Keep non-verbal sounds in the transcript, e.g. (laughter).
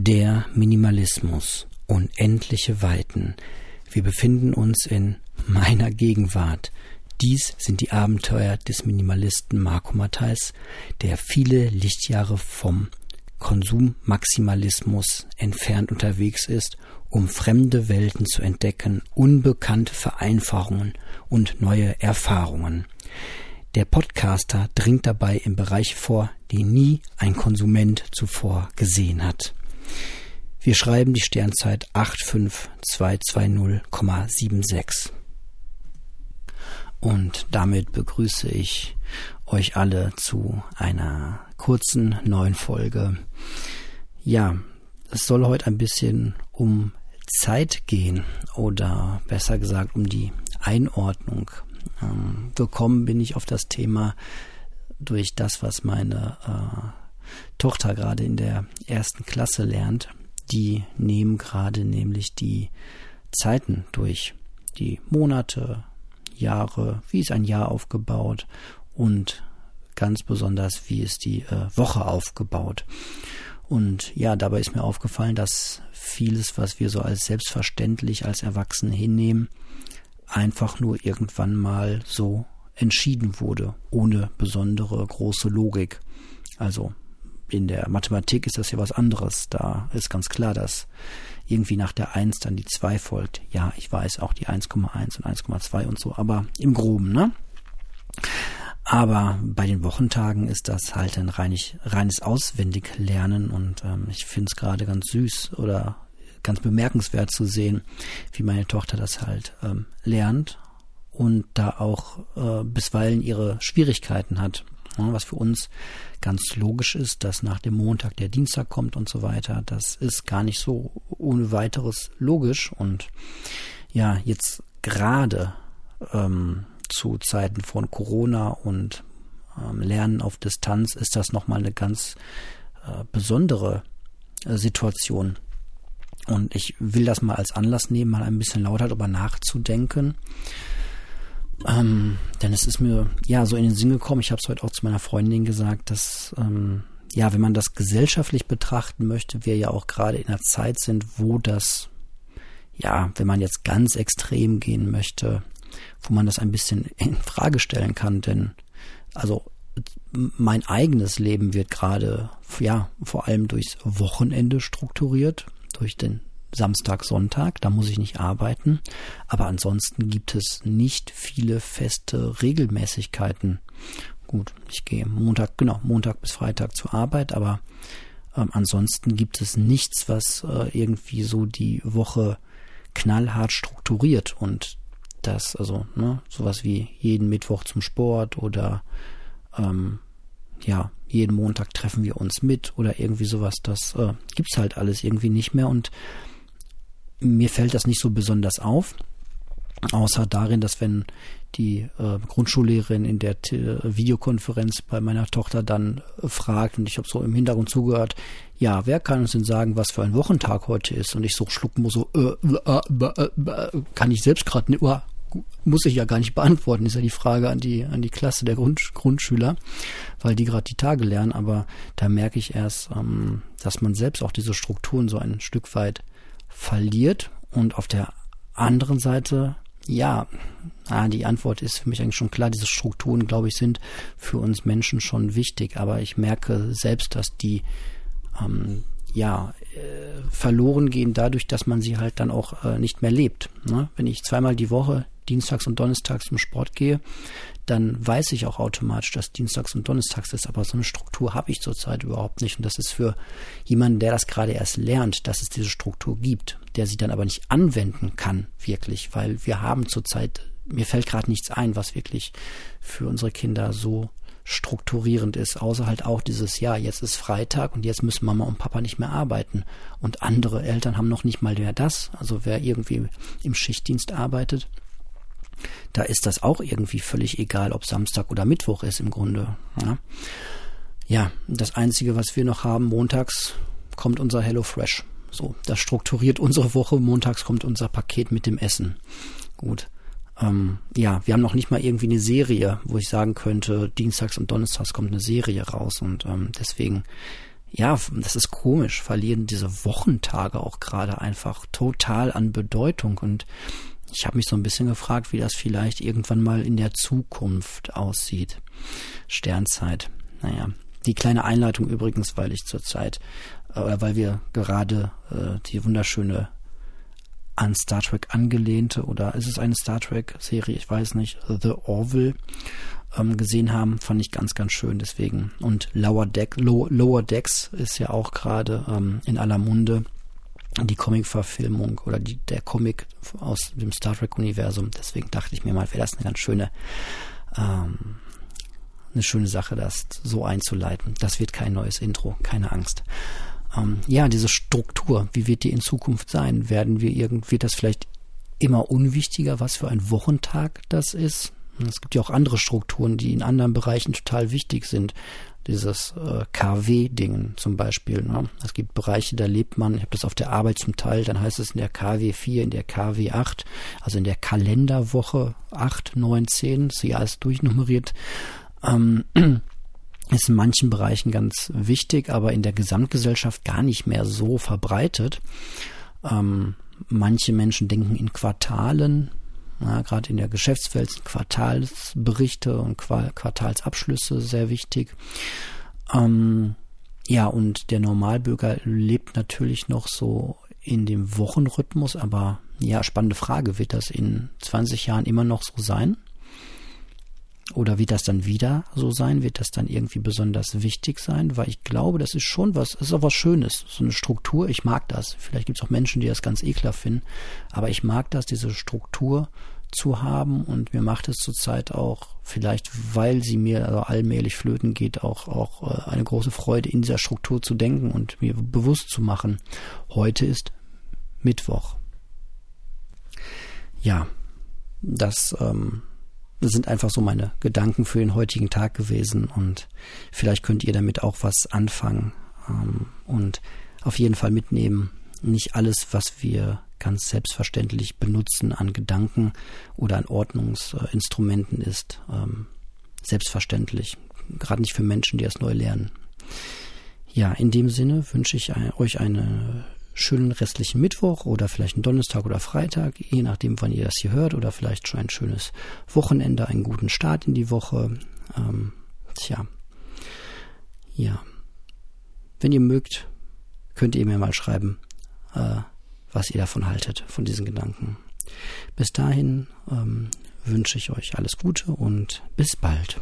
Der Minimalismus. Unendliche Weiten. Wir befinden uns in meiner Gegenwart. Dies sind die Abenteuer des Minimalisten Marco Matthijs, der viele Lichtjahre vom Konsummaximalismus entfernt unterwegs ist, um fremde Welten zu entdecken, unbekannte Vereinfachungen und neue Erfahrungen. Der Podcaster dringt dabei in Bereiche vor, die nie ein Konsument zuvor gesehen hat. Wir schreiben die Sternzeit 85220,76. Und damit begrüße ich euch alle zu einer kurzen neuen Folge. Ja, es soll heute ein bisschen um Zeit gehen oder besser gesagt um die Einordnung. Ähm, gekommen bin ich auf das Thema durch das, was meine äh, Tochter gerade in der ersten Klasse lernt. Die nehmen gerade nämlich die Zeiten durch, die Monate, Jahre, wie ist ein Jahr aufgebaut und ganz besonders, wie ist die äh, Woche aufgebaut. Und ja, dabei ist mir aufgefallen, dass vieles, was wir so als selbstverständlich als Erwachsene hinnehmen, einfach nur irgendwann mal so entschieden wurde, ohne besondere große Logik. Also in der Mathematik ist das ja was anderes. Da ist ganz klar, dass irgendwie nach der 1 dann die 2 folgt. Ja, ich weiß auch die 1,1 und 1,2 und so, aber im Groben, ne? Aber bei den Wochentagen ist das halt ein reinig, reines Auswendiglernen und ähm, ich finde es gerade ganz süß oder ganz bemerkenswert zu sehen, wie meine Tochter das halt ähm, lernt und da auch äh, bisweilen ihre Schwierigkeiten hat. Ja, was für uns ganz logisch ist, dass nach dem Montag der Dienstag kommt und so weiter. Das ist gar nicht so ohne weiteres logisch. Und ja, jetzt gerade ähm, zu Zeiten von Corona und ähm, Lernen auf Distanz ist das nochmal eine ganz äh, besondere äh, Situation. Und ich will das mal als Anlass nehmen, mal ein bisschen lauter darüber nachzudenken. Ähm, denn es ist mir ja so in den Sinn gekommen, ich habe es heute auch zu meiner Freundin gesagt, dass ähm, ja, wenn man das gesellschaftlich betrachten möchte, wir ja auch gerade in einer Zeit sind, wo das, ja, wenn man jetzt ganz extrem gehen möchte, wo man das ein bisschen in Frage stellen kann, denn also mein eigenes Leben wird gerade, ja, vor allem durchs Wochenende strukturiert, durch den Samstag, Sonntag, da muss ich nicht arbeiten. Aber ansonsten gibt es nicht viele feste Regelmäßigkeiten. Gut, ich gehe Montag, genau, Montag bis Freitag zur Arbeit, aber ähm, ansonsten gibt es nichts, was äh, irgendwie so die Woche knallhart strukturiert und das, also, ne, sowas wie jeden Mittwoch zum Sport oder ähm, ja, jeden Montag treffen wir uns mit oder irgendwie sowas, das äh, gibt's halt alles irgendwie nicht mehr und mir fällt das nicht so besonders auf, außer darin, dass wenn die äh, Grundschullehrerin in der T Videokonferenz bei meiner Tochter dann äh, fragt und ich habe so im Hintergrund zugehört, ja, wer kann uns denn sagen, was für ein Wochentag heute ist? Und ich so schlucken muss so, äh, äh, äh, kann ich selbst gerade nicht, uh, muss ich ja gar nicht beantworten, ist ja die Frage an die, an die Klasse der Grund, Grundschüler, weil die gerade die Tage lernen, aber da merke ich erst, ähm, dass man selbst auch diese Strukturen so ein Stück weit verliert und auf der anderen Seite ja, ah, die Antwort ist für mich eigentlich schon klar. Diese Strukturen, glaube ich, sind für uns Menschen schon wichtig. Aber ich merke selbst, dass die ähm, ja äh, verloren gehen dadurch, dass man sie halt dann auch äh, nicht mehr lebt. Ne? Wenn ich zweimal die Woche dienstags und donnerstags zum Sport gehe, dann weiß ich auch automatisch, dass dienstags und donnerstags ist. Aber so eine Struktur habe ich zurzeit überhaupt nicht. Und das ist für jemanden, der das gerade erst lernt, dass es diese Struktur gibt, der sie dann aber nicht anwenden kann, wirklich, weil wir haben zurzeit, mir fällt gerade nichts ein, was wirklich für unsere Kinder so strukturierend ist, außer halt auch dieses, ja, jetzt ist Freitag und jetzt müssen Mama und Papa nicht mehr arbeiten. Und andere Eltern haben noch nicht mal mehr das. Also wer irgendwie im Schichtdienst arbeitet, da ist das auch irgendwie völlig egal, ob Samstag oder Mittwoch ist im Grunde. Ja, ja das Einzige, was wir noch haben, montags kommt unser Hello Fresh. So, das strukturiert unsere Woche. Montags kommt unser Paket mit dem Essen. Gut. Ähm, ja, wir haben noch nicht mal irgendwie eine Serie, wo ich sagen könnte, dienstags und donnerstags kommt eine Serie raus und ähm, deswegen ja, das ist komisch, verlieren diese Wochentage auch gerade einfach total an Bedeutung und ich habe mich so ein bisschen gefragt, wie das vielleicht irgendwann mal in der Zukunft aussieht. Sternzeit. Naja, die kleine Einleitung übrigens, weil ich zurzeit, äh, weil wir gerade äh, die wunderschöne an Star Trek angelehnte, oder ist es eine Star Trek-Serie, ich weiß nicht, The Orville ähm, gesehen haben, fand ich ganz, ganz schön deswegen. Und Lower, Deck, Low, Lower Decks ist ja auch gerade ähm, in aller Munde die Comic-Verfilmung oder die, der Comic aus dem Star Trek-Universum. Deswegen dachte ich mir mal, wäre das eine ganz schöne, ähm, eine schöne Sache, das so einzuleiten. Das wird kein neues Intro, keine Angst. Ähm, ja, diese Struktur, wie wird die in Zukunft sein? Werden wir irgendwie, wird das vielleicht immer unwichtiger, was für ein Wochentag das ist? Es gibt ja auch andere Strukturen, die in anderen Bereichen total wichtig sind. Dieses äh, KW-Dingen zum Beispiel. Ne? Es gibt Bereiche, da lebt man, ich habe das auf der Arbeit zum Teil, dann heißt es in der KW 4, in der KW 8, also in der Kalenderwoche 8, 9, 10, das Jahr ist durchnummeriert. Ähm, (clears throat) ist in manchen Bereichen ganz wichtig, aber in der Gesamtgesellschaft gar nicht mehr so verbreitet. Ähm, manche Menschen denken in Quartalen, ja, Gerade in der Geschäftswelt sind Quartalsberichte und Quartalsabschlüsse sehr wichtig. Ähm, ja, und der Normalbürger lebt natürlich noch so in dem Wochenrhythmus, aber ja, spannende Frage, wird das in 20 Jahren immer noch so sein? Oder wird das dann wieder so sein? Wird das dann irgendwie besonders wichtig sein? Weil ich glaube, das ist schon was, das ist auch was Schönes. So eine Struktur, ich mag das. Vielleicht gibt es auch Menschen, die das ganz eklar finden. Aber ich mag das, diese Struktur zu haben und mir macht es zurzeit auch, vielleicht weil sie mir also allmählich flöten geht, auch, auch äh, eine große Freude in dieser Struktur zu denken und mir bewusst zu machen. Heute ist Mittwoch. Ja, das ähm, das sind einfach so meine Gedanken für den heutigen Tag gewesen und vielleicht könnt ihr damit auch was anfangen ähm, und auf jeden Fall mitnehmen. Nicht alles, was wir ganz selbstverständlich benutzen an Gedanken oder an Ordnungsinstrumenten ist ähm, selbstverständlich. Gerade nicht für Menschen, die es neu lernen. Ja, in dem Sinne wünsche ich euch eine schönen restlichen Mittwoch oder vielleicht einen Donnerstag oder Freitag, je nachdem, wann ihr das hier hört, oder vielleicht schon ein schönes Wochenende, einen guten Start in die Woche. Ähm, tja, ja. Wenn ihr mögt, könnt ihr mir mal schreiben, äh, was ihr davon haltet, von diesen Gedanken. Bis dahin ähm, wünsche ich euch alles Gute und bis bald.